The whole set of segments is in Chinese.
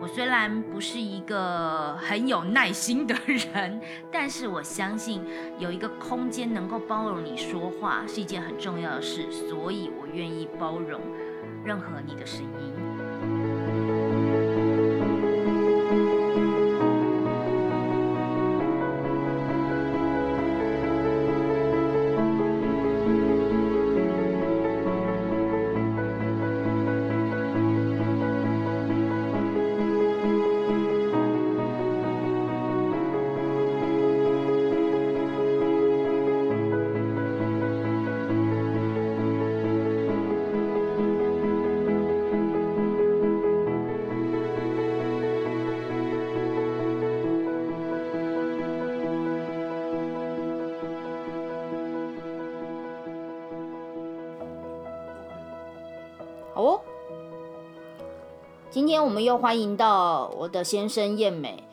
我虽然不是一个很有耐心的人，但是我相信有一个空间能够包容你说话是一件很重要的事，所以我愿意包容任何你的声音。天我们又欢迎到我的先生燕美。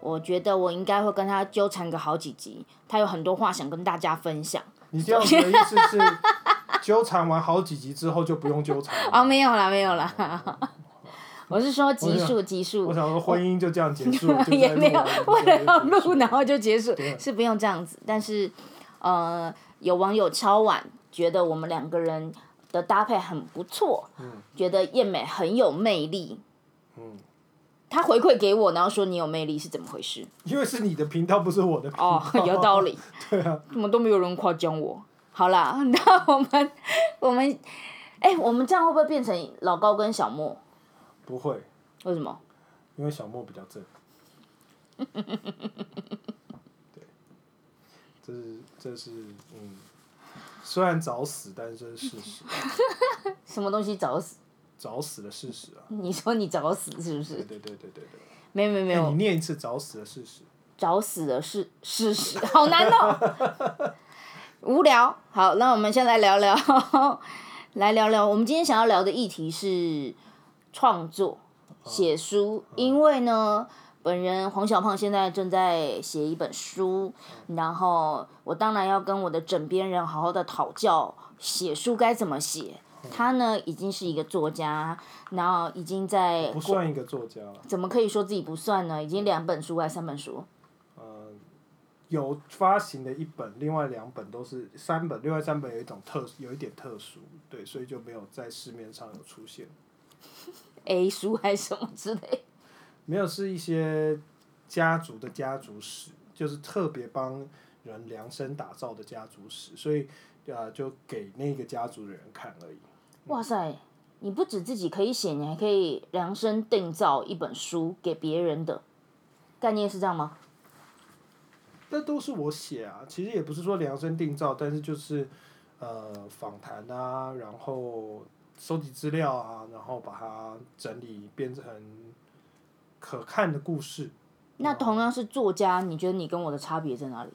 我觉得我应该会跟他纠缠个好几集，他有很多话想跟大家分享。你这样子的意思是，纠缠完好几集之后就不用纠缠了？哦，没有啦，没有啦。我是说集数，集数。我想说婚姻就这样结束 也没有为了要录，然后就结束，是不用这样子。但是，呃，有网友敲碗，觉得我们两个人的搭配很不错，觉得燕美很有魅力。嗯他回馈给我，然后说你有魅力是怎么回事？因为是你的频道，不是我的频道。哦，有道理。对啊，怎么都没有人夸奖我？好啦，那我们我们，哎、我们这样会不会变成老高跟小莫？不会，为什么？因为小莫比较正。对，这是这是嗯，虽然早死，但是这是事实，什么东西早死？早死的事实啊。你说你找死是不是？对对对对对。没有没有没有，哎你念一次找死的事实。找死的事事实，好难哦，无聊。好，那我们先来聊聊，来聊聊。我们今天想要聊的议题是创作、写书，因为呢，本人黄小胖现在正在写一本书，然后我当然要跟我的枕边人好好的讨教写书该怎么写。他呢，已经是一个作家，然后已经在不算一个作家了。怎么可以说自己不算呢？已经两本书还是三本书？呃，有发行的一本，另外两本都是三本，另外三本有一种特有一点特殊，对，所以就没有在市面上有出现。A 书还是什么之类。没有是一些家族的家族史，就是特别帮人量身打造的家族史，所以呃就给那个家族的人看而已。哇塞，你不止自己可以写，你还可以量身定造一本书给别人的，概念是这样吗？那都是我写啊，其实也不是说量身定造，但是就是呃访谈啊，然后收集资料啊，然后把它整理变成可看的故事。那同样是作家，你觉得你跟我的差别在哪里？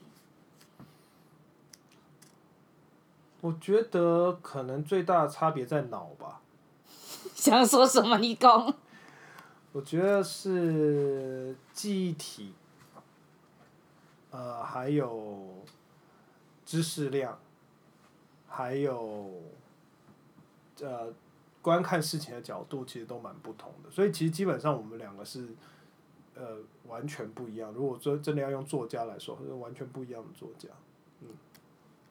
我觉得可能最大的差别在脑吧，想说什么？你讲。我觉得是记忆体，呃，还有知识量，还有呃观看事情的角度，其实都蛮不同的。所以其实基本上我们两个是呃完全不一样。如果说真的要用作家来说，是完全不一样的作家。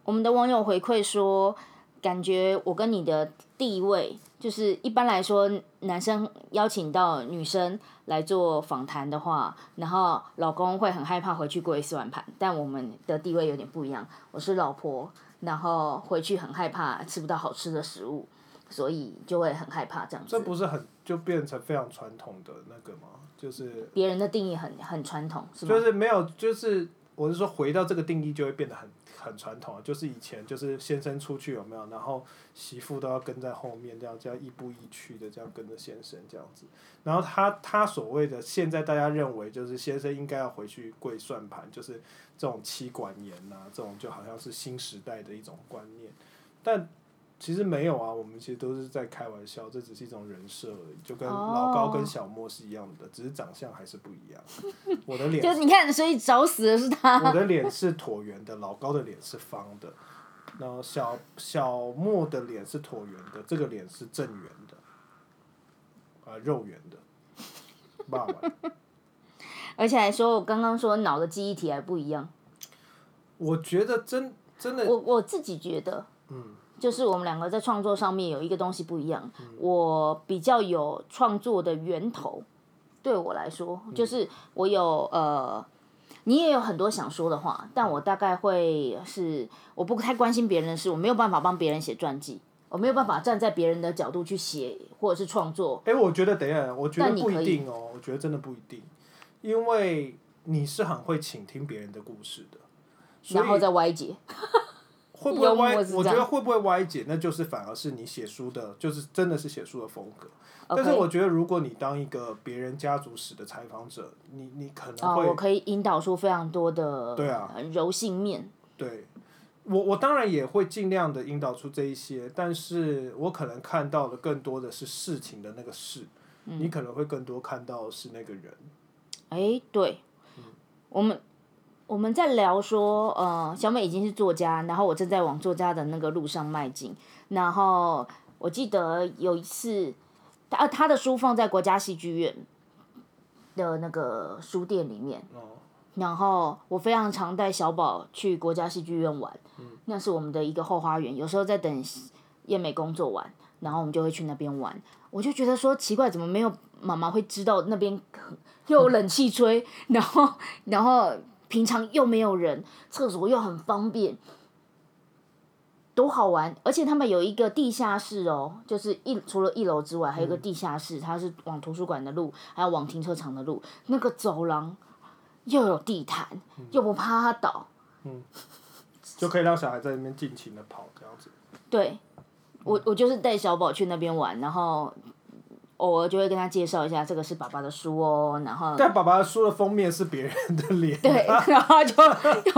我们的网友回馈说，感觉我跟你的地位，就是一般来说，男生邀请到女生来做访谈的话，然后老公会很害怕回去跪四碗盘，但我们的地位有点不一样。我是老婆，然后回去很害怕吃不到好吃的食物，所以就会很害怕这样子这。不是很就变成非常传统的那个吗？就是别人的定义很很传统，是吗？就是没有，就是我是说回到这个定义就会变得很很传统，就是以前就是先生出去有没有，然后媳妇都要跟在后面，这样这样亦步亦趋的这样跟着先生这样子。然后他他所谓的现在大家认为就是先生应该要回去跪算盘，就是这种妻管严呐、这种就好像是新时代的一种观念，但。其实没有啊，我们其实都是在开玩笑，这只是一种人设而已，就跟老高跟小莫是一样的，只是长相还是不一样。我的脸 就你看，所以找死的是他。我的脸是椭圆的，老高的脸是方的，然后小小莫的脸是椭圆的，这个脸是正圆的，啊、肉圆的，爸爸。而且还说我刚刚说脑的记忆体还不一样。我觉得真真的，我我自己觉得，嗯，就是我们两个在创作上面有一个东西不一样。我比较有创作的源头，对我来说，就是我有呃，你也有很多想说的话，但我大概会是我不太关心别人的事，我没有办法帮别人写传记，我没有办法站在别人的角度去写或者是创作。哎、我觉得等一下，我觉得不一定哦，我觉得真的不一定，因为你是很会倾听别人的故事的，然后再歪解，会不会歪？我觉得会不会歪解，那就是反而是你写书的，就是真的是写书的风格。但是我觉得，如果你当一个别人家族史的采访者，你你可能哦，会、我可以引导出非常多的对啊呃柔性面。对我我当然也会尽量的引导出这一些，但是我可能看到的更多的是事情的那个事，嗯你可能会更多看到的是那个人。哎，对，我们我们在聊说，呃，小美已经是作家，然后我正在往作家的那个路上迈进。然后我记得有一次，他呃他的书放在国家戏剧院的那个书店里面，哦，然后我非常常带小宝去国家戏剧院玩，那是我们的一个后花园。有时候在等燕美工作完，然后我们就会去那边玩。我就觉得说奇怪，怎么没有妈妈会知道那边又有冷气吹，然后然后平常又没有人，厕所又很方便。多好玩！而且他们有一个地下室哦，就是一除了一楼之外，还有一个地下室，它是往图书馆的路，还有往停车场的路。那个走廊又有地毯，又不怕它倒。嗯就可以让小孩在那边尽情的跑这样子。对，我我就是带小宝去那边玩，然后偶尔就会跟他介绍一下，这个是爸爸的书哦，然后但爸爸的书的封面是别人的脸。对，然后就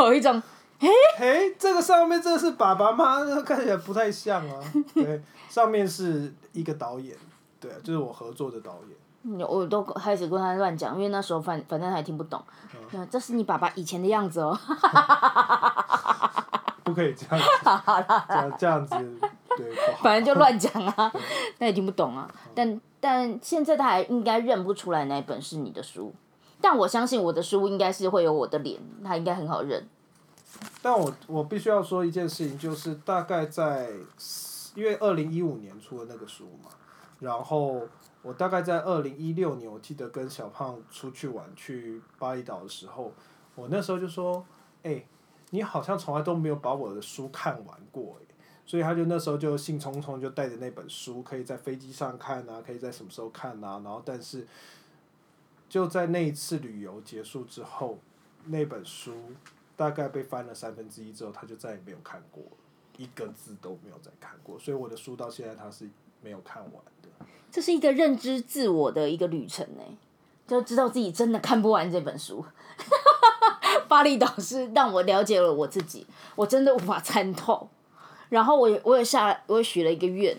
有一种 哎，这个上面这个是爸爸吗？那看起来不太像啊。对，上面是一个导演，对，就是我合作的导演。嗯我都开始跟他乱讲，因为那时候反反正他也听不懂。嗯，这是你爸爸以前的样子哦。不可以这样子，这样这样子，对，反正就乱讲啊，他也听不懂啊。但但现在他还应该认不出来哪本是你的书，但我相信我的书应该是会有我的脸，他应该很好认。但我我必须要说一件事情，就是大概在，因为二零一五年出的那个书嘛，然后我大概在二零一六年，我记得跟小胖出去玩去巴厘岛的时候，我那时候就说，哎、你好像从来都没有把我的书看完过，所以他就那时候就兴冲冲就带着那本书，可以在飞机上看啊，可以在什么时候看啊，然后但是就在那一次旅游结束之后，那本书大概被翻了三分之一之后，他就再也没有看过，一个字都没有再看过，所以我的书到现在他是没有看完的。这是一个认知自我的一个旅程呢，就知道自己真的看不完这本书。巴厘岛是让我了解了我自己，我真的无法参透。然后我也我也下我也许了一个愿，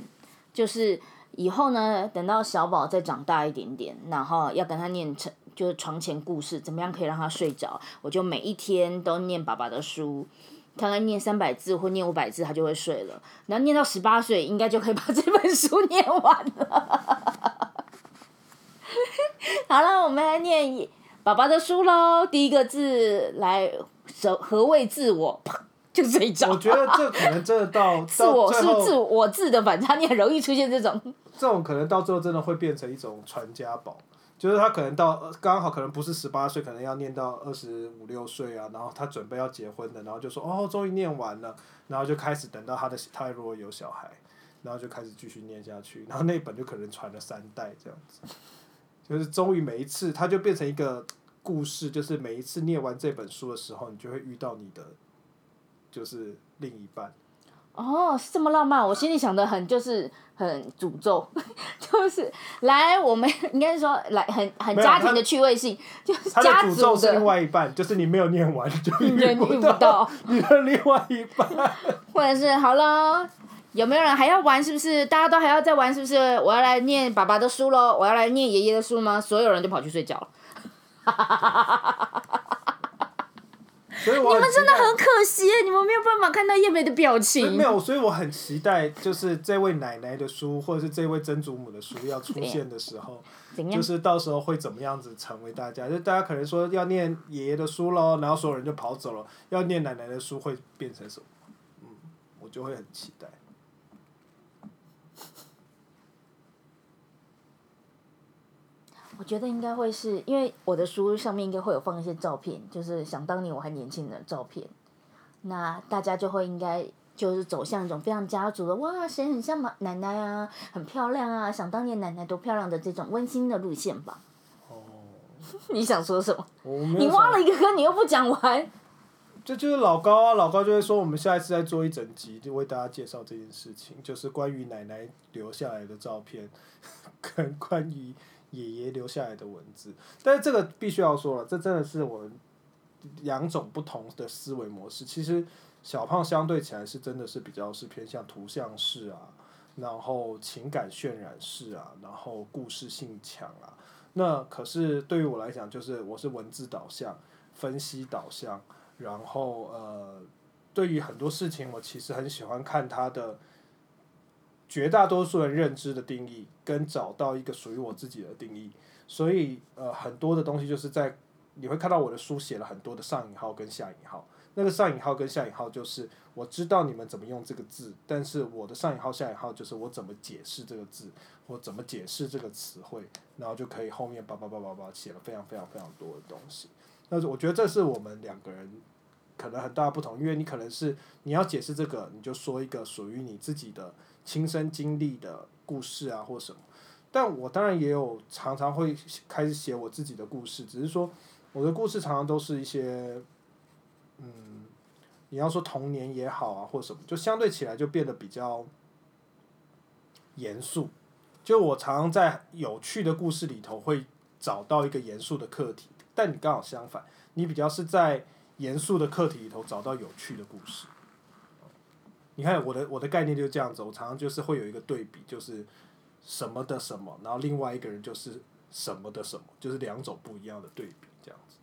就是以后呢，等到小宝再长大一点点，然后要跟他念成就是床前故事，怎么样可以让他睡着？我就每一天都念爸爸的书，看看念三百字或念五百字，他就会睡了。然后念到十八岁，应该就可以把这本书念完了。好了，我们来念爸爸的书喽。第一个字来，何何谓自我？啪就睡着。我觉得这可能真的到 自我是自我自的反差，你很容易出现这种。这种可能到最后真的会变成一种传家宝。就是他可能到呃刚好可能不是十八岁，可能要念到二十五六岁啊，然后他准备要结婚的，然后就说哦，终于念完了，然后就开始等到他的他如果有小孩，然后就开始继续念下去，然后那本就可能传了三代这样子，就是终于每一次他就变成一个故事，就是每一次念完这本书的时候，你就会遇到你的就是另一半。哦，是这么浪漫，我心里想的很就是很诅咒，就是来我们应该是说来很很家庭的趣味性，就是他的家族诅咒是另，外一半，就是你没有念完就你就遇不不到，你的另外一半。或者是好了。有没有人还要玩？是不是大家都还要再玩？是不是？我要来念爸爸的书喽！我要来念爷爷的书吗？所有人就跑去睡觉了。所以我你们真的很可惜，你们没有办法看到叶梅的表情。没有，所以我很期待，就是这位奶奶的书，或者是这位曾祖母的书要出现的时候，就？是到时候会怎么样子成为大家？就大家可能说要念爷爷的书喽，然后所有人就跑走了；要念奶奶的书会变成什么？嗯，我就会很期待。我觉得应该会是因为我的书上面应该会有放一些照片，就是想当年我还年轻的照片，那大家就会应该就是走向一种非常家族的哇，谁很像妈奶奶啊，很漂亮啊，想当年奶奶多漂亮的这种温馨的路线吧。哦，你想说什么？你挖了一个坑，你又不讲完。这就是老高啊，老高就会说，我们下一次再做一整集，就为大家介绍这件事情，就是关于奶奶留下来的照片，跟关于爷爷留下来的文字。但是这个必须要说了，这真的是我两种不同的思维模式。其实小胖相对起来是真的是比较是偏向图像式啊，然后情感渲染式啊，然后故事性强啊。那可是对于我来讲，就是我是文字导向、分析导向。然后呃，对于很多事情，我其实很喜欢看他的绝大多数人认知的定义，跟找到一个属于我自己的定义。所以呃，很多的东西就是在你会看到我的书写了很多的上引号跟下引号。那个上引号跟下引号就是我知道你们怎么用这个字，但是我的上引号下引号就是我怎么解释这个字，我怎么解释这个词汇，然后就可以后面叭叭叭叭叭写了非常非常非常多的东西。但是我觉得这是我们两个人可能很大的不同，因为你可能是你要解释这个，你就说一个属于你自己的亲身经历的故事啊，或什么。但我当然也有常常会开始写我自己的故事，只是说我的故事常常都是一些，嗯，你要说童年也好啊，或什么，就相对起来就变得比较严肃。就我常常在有趣的故事里头会找到一个严肃的课题，但你刚好相反，你比较是在严肃的课题里头找到有趣的故事。你看我的我的概念就是这样子，我常常就是会有一个对比，就是什么的什么，然后另外一个人就是什么的什么，就是两种不一样的对比，这样子。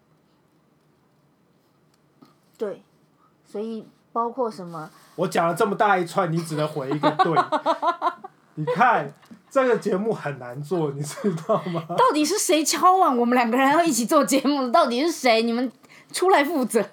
对，所以包括什么？我讲了这么大一串，你只能回一个对。你看这个节目很难做，你知道吗？到底是谁敲碗？我们两个人要一起做节目，到底是谁？你们出来负责。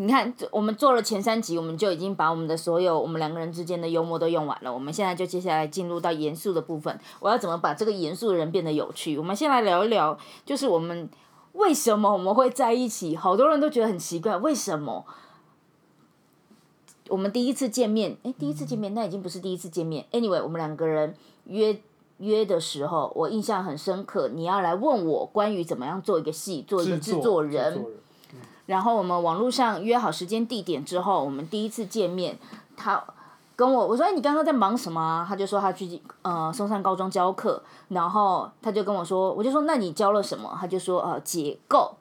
你看，我们做了前三集，我们就已经把我们的所有我们两个人之间的幽默都用完了。我们现在就接下来进入到严肃的部分。我要怎么把这个严肃的人变得有趣？我们先来聊一聊，就是我们为什么我们会在一起？好多人都觉得很奇怪，为什么？我们第一次见面，诶，第一次见面那已经不是第一次见面。Anyway，我们两个人约约的时候，我印象很深刻。你要来问我关于怎么样做一个戏，做一个制作作人。制作人然后我们网络上约好时间地点之后，我们第一次见面，他跟我我说：“哎，你刚刚在忙什么啊？”他就说他去呃松山高中教课，然后他就跟我说，我就说那你教了什么？他就说呃结构，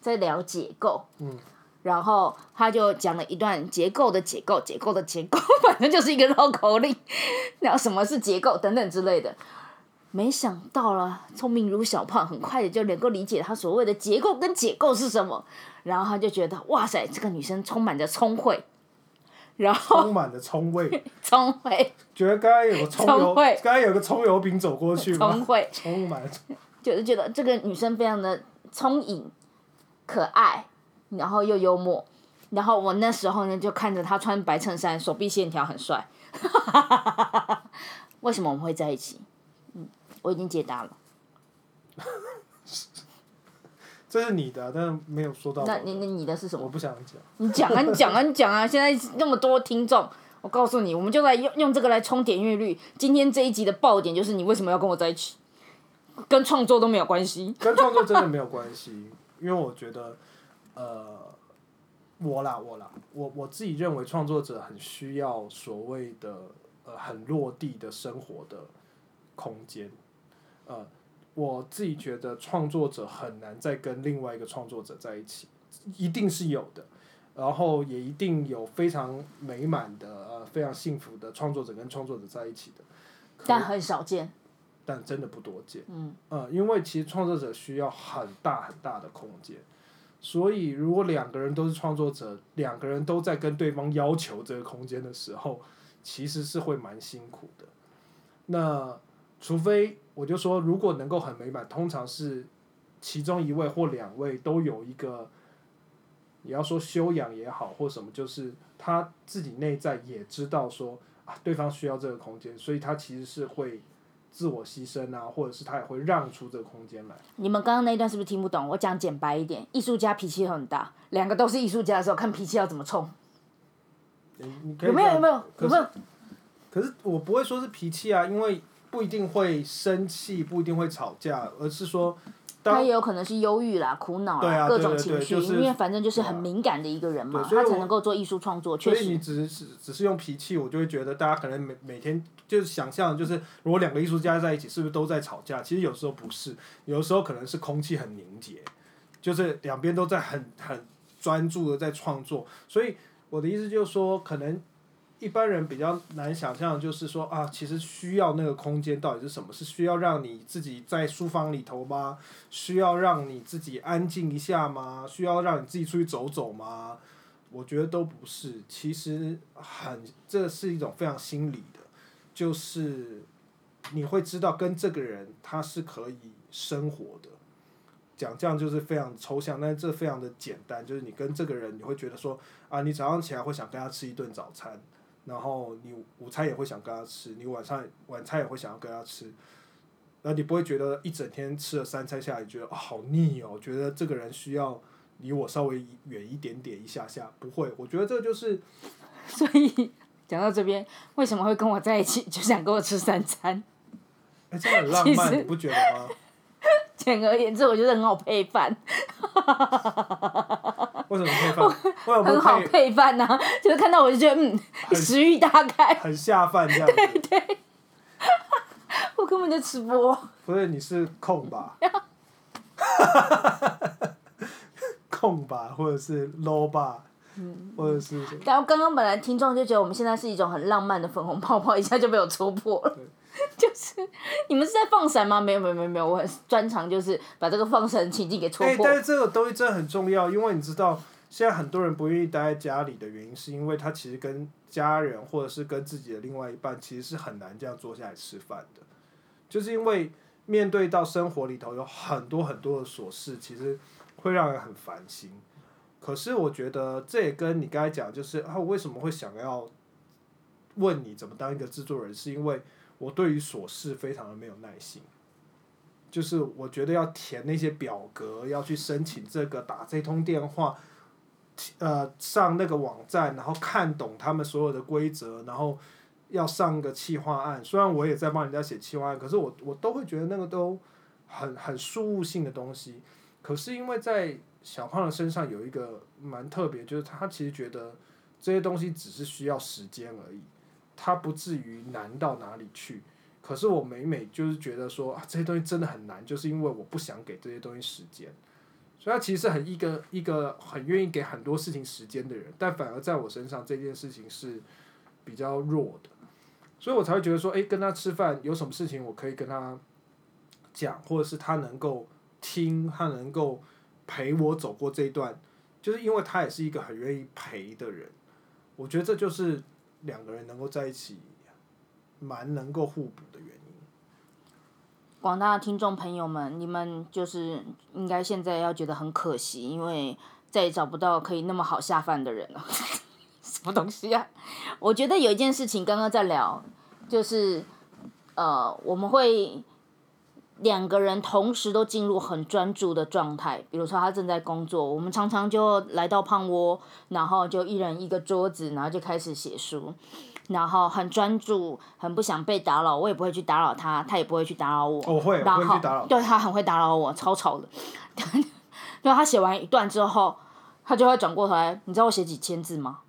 在聊结构。嗯。然后他就讲了一段结构的结构，结构的结构，反正就是一个绕口令，然后什么是结构等等之类的。没想到了，聪明如小胖，很快的就能够理解他所谓的结构跟解构是什么。然后他就觉得，哇塞，这个女生充满着聪慧，然后充满着聪慧，聪慧，觉得刚刚有个葱油，刚刚有个葱油饼走过去吗？聪慧，充满了葱就是觉得这个女生非常的聪颖、可爱，然后又幽默。然后我那时候呢，就看着她穿白衬衫，手臂线条很帅。为什么我们会在一起？嗯，我已经解答了。这是你的啊，但是没有说到。那你那你的是什么我？不想讲。你讲啊，你讲啊，你讲啊！现在那么多听众，我告诉你，我们就来用用这个来冲点阅率。今天这一集的爆点就是你为什么要跟我在一起？跟创作都没有关系。跟创作真的没有关系，因为我觉得，呃，我啦我啦，我我自己认为创作者很需要所谓的呃很落地的生活的空间，呃，我自己觉得创作者很难再跟另外一个创作者在一起，一定是有的，然后也一定有非常美满的呃非常幸福的创作者跟创作者在一起的，但很少见。但真的不多见。嗯，呃，因为其实创作者需要很大很大的空间，所以如果两个人都是创作者，两个人都在跟对方要求这个空间的时候，其实是会蛮辛苦的。那除非我就说，如果能够很美满，通常是其中一位或两位都有一个，你要说修养也好或什么，就是他自己内在也知道说啊，对方需要这个空间，所以他其实是会。自我牺牲啊，或者是他也会让出这个空间来。你们刚刚那一段是不是听不懂？我讲简白一点，艺术家脾气很大，两个都是艺术家的时候，看脾气要怎么冲。有没有有没有有没有？可是我不会说是脾气啊，因为不一定会生气，不一定会吵架，而是说。他也有可能是忧郁啦、苦恼啦，各种情绪，因为反正就是很敏感的一个人嘛，他才能够做艺术创作。所以你只是只是用脾气，我就会觉得大家可能每每天就是想象，就是如果两个艺术家在一起，是不是都在吵架？其实有时候不是，有的时候可能是空气很凝结，就是两边都在很很专注的在创作。所以我的意思就是说，可能。一般人比较难想象，就是说啊，其实需要那个空间到底是什么？是需要让你自己在书房里头吗？需要让你自己安静一下吗？需要让你自己出去走走吗？我觉得都不是。其实很，这是一种非常心理的，就是你会知道跟这个人他是可以生活的。讲这样就是非常抽象，但是这非常的简单，就是你跟这个人，你会觉得说啊，你早上起来会想跟他吃一顿早餐。然后你午餐也会想跟他吃，你晚上晚餐也会想要跟他吃，那你不会觉得一整天吃了三餐下来，觉得好腻哦？觉得这个人需要离我稍微远一点点一下下，不会。我觉得这就是，所以讲到这边，为什么会跟我在一起，就想跟我吃三餐？哎，这很浪漫，你不觉得吗？简而言之，我觉得很好配饭。为什么配饭？很好配饭呐，就是看到我就觉得嗯，食欲大开，很下饭这样。对对。我根本就吃不。所以你是空吧？空吧，或者是 low 吧，嗯或者是。然后刚刚本来听众就觉得我们现在是一种很浪漫的粉红泡泡，一下就被我戳破了。就是你们是在放闪吗？没有没有没有没有，我很专长就是把这个放闪情境给戳破。但是这个东西真的很重要，因为你知道现在很多人不愿意待在家里的原因，是因为他其实跟家人或者是跟自己的另外一半，其实是很难这样坐下来吃饭的。就是因为面对到生活里头有很多很多的琐事，其实会让人很烦心。可是我觉得这也跟你刚才讲，就是啊，我为什么会想要问你怎么当一个制作人，是因为。我对于琐事非常的没有耐心，就是我觉得要填那些表格，要去申请这个，打这通电话，呃，上那个网站，然后看懂他们所有的规则，然后要上个企划案。虽然我也在帮人家写企划案，可是我我都会觉得那个都很很事务性的东西。可是因为在小胖的身上有一个蛮特别，就是他其实觉得这些东西只是需要时间而已。它不至于难到哪里去，可是我每每就是觉得说啊，这些东西真的很难，就是因为我不想给这些东西时间，所以他其实很一个一个很愿意给很多事情时间的人，但反而在我身上这件事情是比较弱的，所以我才会觉得说，哎，跟他吃饭有什么事情我可以跟他讲，或者是他能够听，他能够陪我走过这一段，就是因为他也是一个很愿意陪的人，我觉得这就是。两个人能够在一起，蛮能够互补的原因。广大的听众朋友们，你们就是应该现在要觉得很可惜，因为再也找不到可以那么好下饭的人了。什么东西啊？我觉得有一件事情刚刚在聊，就是呃，我们会。两个人同时都进入很专注的状态，比如说他正在工作，我们常常就来到胖窝，然后就一人一个桌子，然后就开始写书。然后很专注，很不想被打扰，我也不会去打扰他，他也不会去打扰我。我会然后会打扰对他很会打扰我，超吵的。就他写完一段之后，他就会转过头来，你知道我写几千字吗？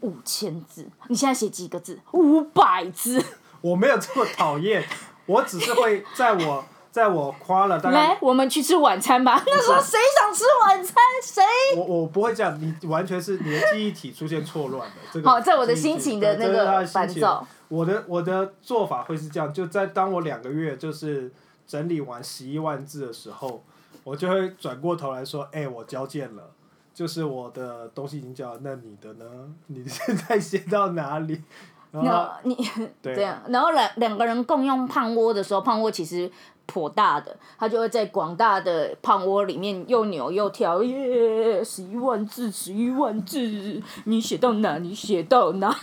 五千字。你现在写几个字？五百字。我没有这么讨厌，我只是会在我在我夸了大来，，我们去吃晚餐吧。那时候谁想吃晚餐？谁？我我不会这样，你完全是你的记忆体出现错乱的。这个好，在我的心情的那个烦躁。我的我的做法会是这样，就在当我两个月就是整理完十一万字的时候，我就会转过头来说：“哎、我交件了，就是我的东西已经交了，那你的呢？你现在写到哪里？”然后你 对这样，然后两两个人共用胖窝的时候，胖窝其实颇大的，他就会在广大的胖窝里面又扭又跳，耶，十一万字，十一万字，你写到哪？你写到哪？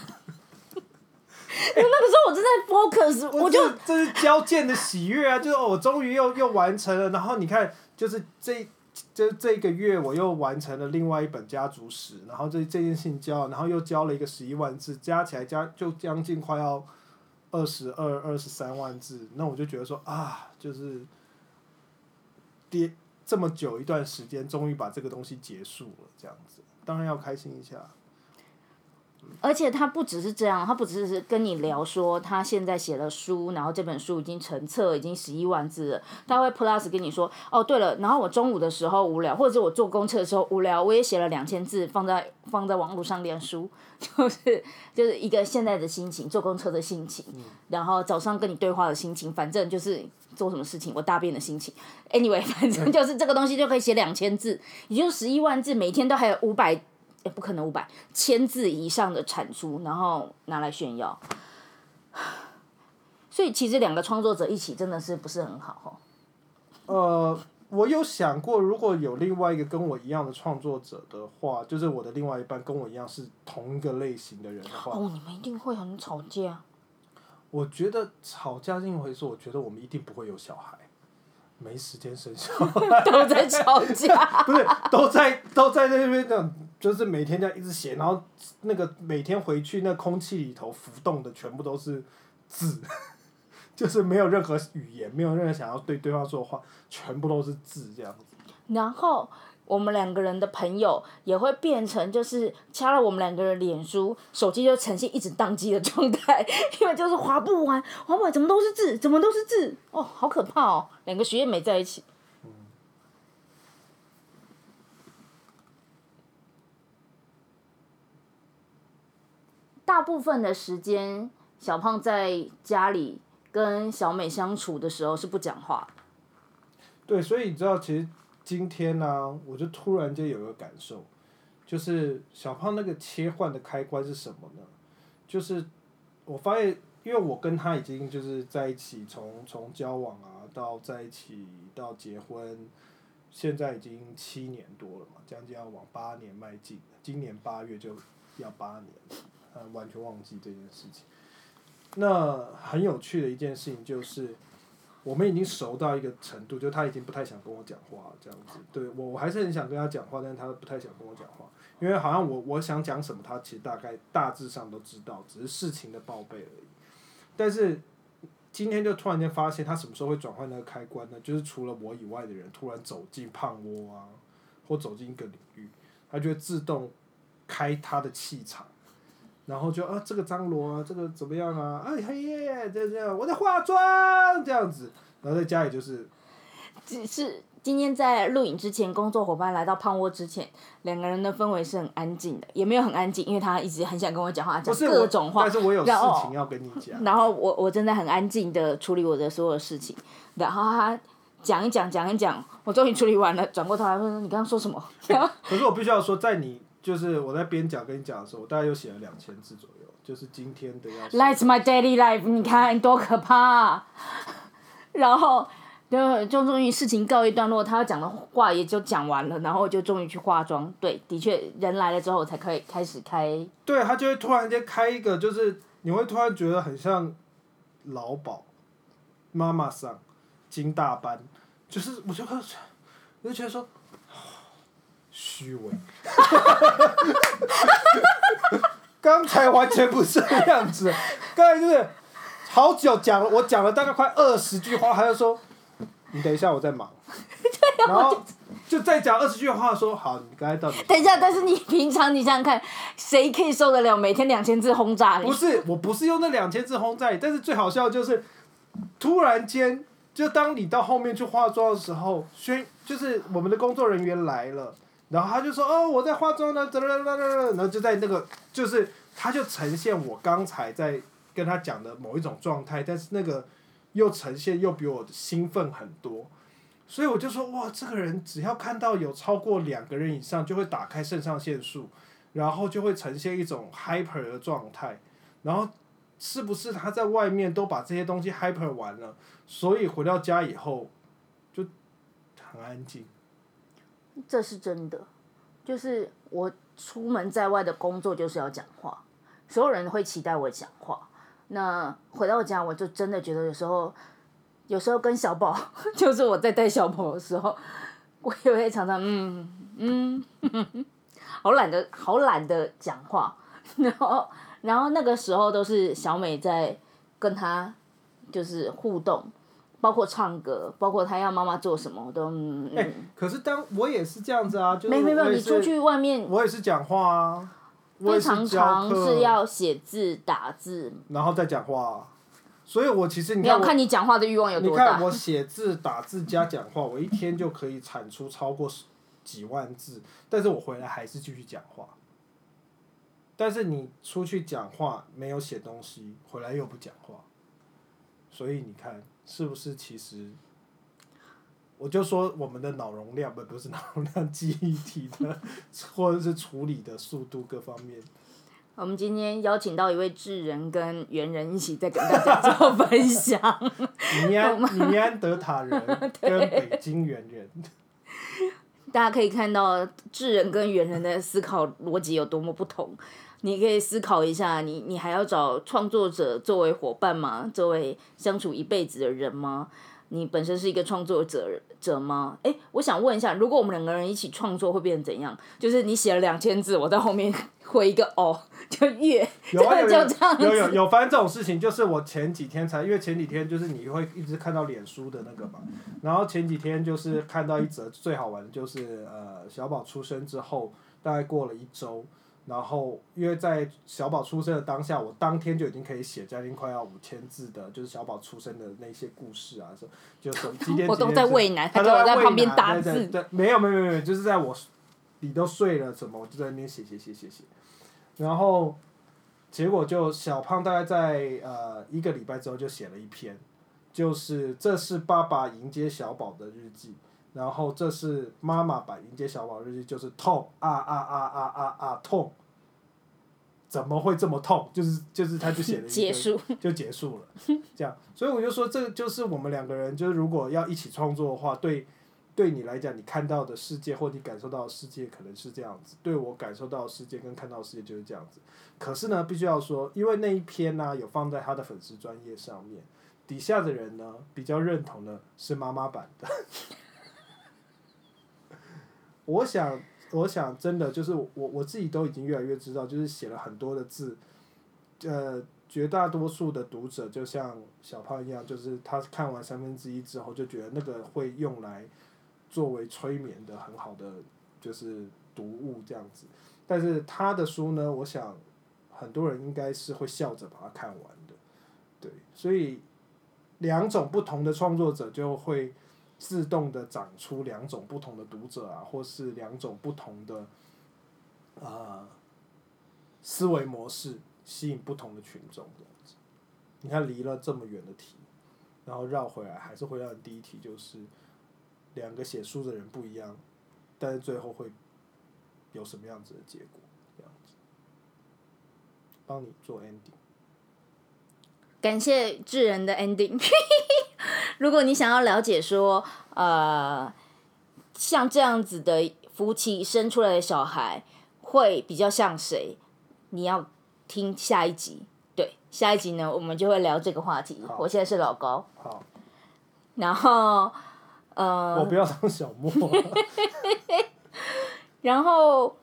因为那个时候我正在 focus，我就这这是交件的喜悦啊！就是哦我终于又又完成了，然后你看，就是这这这个月我又完成了另外一本家族史，然后这这件事情交了，然后又交了一个十一万字，加起来加就将近快要二十二二十三万字，那我就觉得说啊，就是跌这么久一段时间，终于把这个东西结束了，这样子，当然要开心一下。而且他不只是这样，他不只是跟你聊说他现在写了书，然后这本书已经成册，已经十一万字了。他会 plus 跟你说，哦对了，然后我中午的时候无聊，或者是我坐公车的时候无聊，我也写了两千字放在放在网络上练书，就是就是一个现在的心情，坐公车的心情，然后早上跟你对话的心情，反正就是做什么事情我大便的心情。Anyway，反正就是这个东西就可以写两千字，也就十一万字，每天都还有五百。也不可能五百千字以上的产出，然后拿来炫耀。所以其实两个创作者一起真的是不是很好哦。呃，我有想过，如果有另外一个跟我一样的创作者的话，就是我的另外一半跟我一样是同一个类型的人的话，哦，你们一定会很吵架。我觉得吵架是一回事，我觉得我们一定不会有小孩，没时间生小孩，都在吵架。不是都在都在那边这样，就是每天这样一直写，然后那个每天回去那空气里头浮动的全部都是字，就是没有任何语言，没有任何想要对对方说的话，全部都是字这样子。然后我们两个人的朋友也会变成，就是掐了我们两个人脸书，手机就呈现一直宕机的状态，因为就是划不完，划不完，怎么都是字，怎么都是字，哦，好可怕哦！两个学院没在一起。大部分的时间，小胖在家里跟小美相处的时候是不讲话。对，所以你知道，其实今天呢、我就突然间有一个感受，就是小胖那个切换的开关是什么呢？就是我发现，因为我跟他已经就是在一起从，从交往啊到在一起到结婚，现在已经七年多了嘛，将近要往八年迈进，今年八月就要八年，呃，完全忘记这件事情。那很有趣的一件事情就是。我们已经熟到一个程度，就他已经不太想跟我讲话，这样子。对我，我还是很想跟他讲话，但是他不太想跟我讲话，因为好像我我想讲什么，他其实大概大致上都知道，只是事情的报备而已。但是今天就突然间发现，他什么时候会转换那个开关呢？就是除了我以外的人突然走进胖窝啊，或走进一个领域，他就会自动开他的气场。然后就啊，这个张罗啊，这个怎么样啊？哎嘿耶，这这样，我在化妆这样子，然后在家里就是只是今天在录影之前，工作伙伴来到胖窝之前，两个人的氛围是很安静的，也没有很安静，因为他一直很想跟我讲话，讲各种话但。是我有事情要跟你讲。然后我我正在很安静的处理我的所有事情，然后他讲一讲讲一讲，我终于处理完了，转过头来问你刚刚说什么？可是我必须要说，在你就是我在边讲跟你讲的时候，我大概又写了两千字左右，就是今天的要写。That's my daily life，你看多可怕、然后就就终于事情告一段落，他要讲的话也就讲完了，然后我就终于去化妆。对，的确人来了之后，我才可以开始开。对他就会突然间开一个，就是你会突然觉得很像劳保妈妈桑金大班，就是我就开始我就觉得说虚伪。刚才完全不是这样子，刚才就是好久讲了，我讲了大概快二十句话，他就说你等一下，我在忙。然后就再讲二十句话，说好，你刚才到底 等一下，但是你平常你想想看，谁可以受得了每天两千字轰炸你？不是，我不是用那两千字轰炸你，但是最好笑的就是突然间，就当你到后面去化妆的时候，宣就是我们的工作人员来了，然后他就说哦我在化妆呢，哒哒哒哒哒，然后就在那个就是他就呈现我刚才在跟他讲的某一种状态，但是那个又呈现又比我兴奋很多。所以我就说，哇，这个人只要看到有超过两个人以上，就会打开肾上腺素，然后就会呈现一种 hyper 的状态。然后是不是他在外面都把这些东西 hyper 完了，所以回到家以后就很安静？这是真的，就是我出门在外的工作就是要讲话，所有人会期待我讲话。那回到家，我就真的觉得有时候。有时候跟小宝，就是我在带小宝的时候，我也会常常嗯嗯，好懒得好懒得讲话，然后然后那个时候都是小美在跟他就是互动，包括唱歌，包括他要妈妈做什么，我都嗯。哎，可是当我也是这样子啊，就没没有，你出去外面，我也是讲话啊，非常常是要写字打字，然后再讲话。所以，我其实你要看你讲话的欲望有多大。你看我写字、打字加讲话，我一天就可以产出超过几万字，但是我回来还是继续讲话。但是你出去讲话没有写东西，回来又不讲话，所以你看是不是？其实，我就说我们的脑容量不不是脑容量，记忆体的或者是处理的速度各方面。我们今天邀请到一位智人跟猿人一起在跟大家做分享。尼安尼安德塔人 跟北京猿人。大家可以看到智人跟猿人的思考逻辑有多么不同。你可以思考一下，你你还要找创作者作为伙伴吗？作为相处一辈子的人吗？你本身是一个创作者者吗？哎，我想问一下，如果我们两个人一起创作，会变成怎样？就是你写了两千字，我在后面 回一个哦，就越有啊 有有有有发生这种事情，就是我前几天才，因为前几天就是你会一直看到脸书的那个嘛，然后前几天就是看到一则最好玩的，就是呃小宝出生之后，大概过了一周。然后，因为在小宝出生的当下，我当天就已经可以写将近快要五千字的，就是小宝出生的那些故事啊，就就是几点我都在喂奶，他在旁边打字。对，没有没有没有，就是在我你都睡了什么，我就在那边写写写写写。然后结果就小胖大概在呃一个礼拜之后就写了一篇，就是这是爸爸迎接小宝的日记。然后这是妈妈版迎接小宝日记，就是痛啊啊啊啊啊啊痛，怎么会这么痛？就是就是他就写了一个 就结束了，这样，所以我就说这就是我们两个人，就是如果要一起创作的话，对对你来讲，你看到的世界或你感受到的世界可能是这样子，对我感受到的世界跟看到的世界就是这样子。可是呢，必须要说，因为那一篇呢有放在他的粉丝专业上面，底下的人呢比较认同的是妈妈版的。我想，我想，真的就是我我自己都已经越来越知道，就是写了很多的字，呃，绝大多数的读者就像小胖一样，就是他看完三分之一之后，就觉得那个会用来作为催眠的很好的就是读物这样子。但是他的书呢，我想很多人应该是会笑着把它看完的，对，所以两种不同的创作者就会。自动的长出两种不同的读者啊，或是两种不同的，呃，思维模式，吸引不同的群众这样子。你看，离了这么远的题，然后绕回来，还是回到第一题，就是两个写书的人不一样，但是最后会有什么样子的结果？这样子，帮你做 ending。感谢智人的 ending。如果你想要了解说，呃，像这样子的夫妻生出来的小孩会比较像谁，你要听下一集。对，下一集呢，我们就会聊这个话题。我现在是老高。好。然后，呃。我不要当小莫。然后，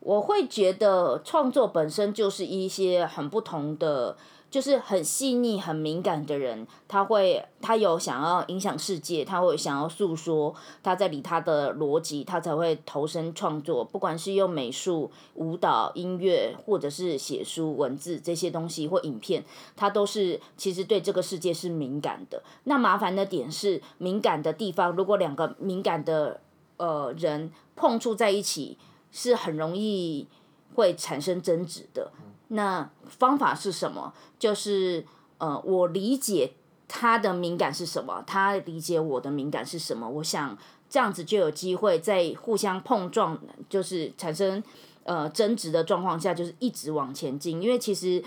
我会觉得创作本身就是一些很不同的，就是很细腻、很敏感的人，他会他有想要影响世界，他会想要诉说，他在理他的逻辑，他才会投身创作。不管是用美术、舞蹈、音乐，或者是写书、文字这些东西或影片，他都是其实对这个世界是敏感的。那麻烦的点是，敏感的地方，如果两个敏感的呃人碰触在一起。是很容易会产生争执的。那方法是什么？就是呃，我理解他的敏感是什么，他理解我的敏感是什么。我想这样子就有机会在互相碰撞，就是产生呃争执的状况下，就是一直往前进。因为其实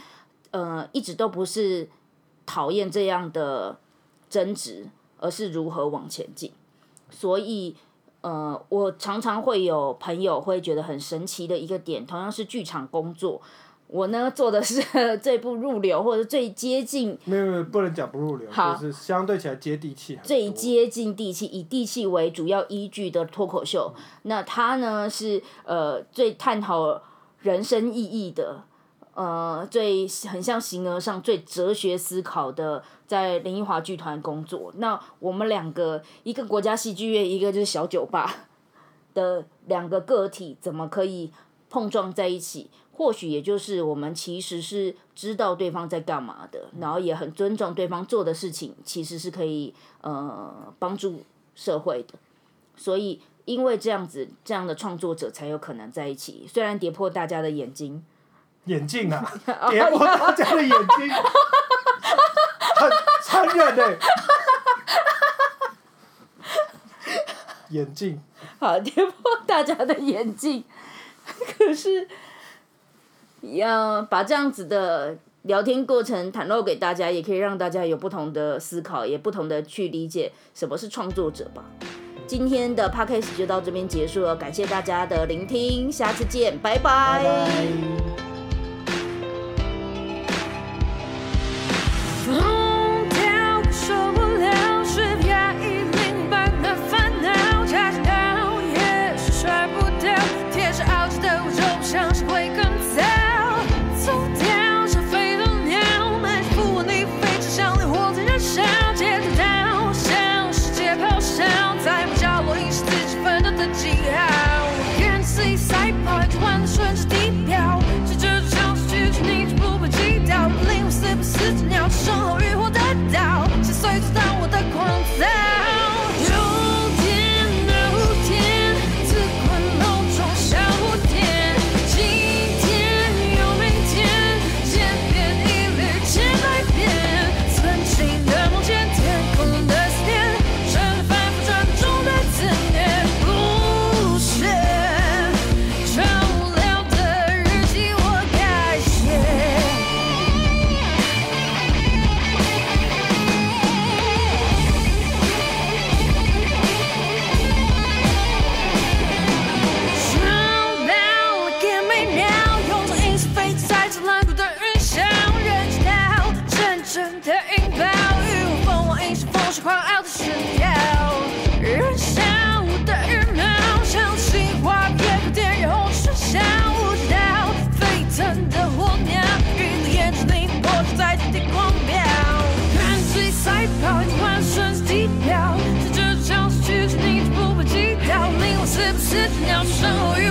呃一直都不是讨厌这样的争执，而是如何往前进。所以。呃，我常常会有朋友会觉得很神奇的一个点，同样是剧场工作，我呢做的是 最不入流或者最接近，没有没有不能讲不入流，就是相对起来接地气，最接近地气，以地气为主要依据的脱口秀。那他呢是呃最探讨人生意义的。呃，最很像形而上最哲学思考的，在林奕华剧团工作。那我们两个，一个国家戏剧院，一个就是小酒吧 的两个个体，怎么可以碰撞在一起？或许也就是我们其实是知道对方在干嘛的，然后也很尊重对方做的事情，其实是可以呃帮助社会的。所以因为这样子，这样的创作者才有可能在一起，虽然跌破大家的眼睛。眼镜啊，跌破大家的眼睛，很残忍的。眼镜。好，跌破大家的眼镜。可是，要把这样子的聊天过程袒露给大家，也可以让大家有不同的思考，也不同的去理解什么是创作者吧。今天的 podcast 就到这边结束了，感谢大家的聆听，下次见，拜拜。年是带有今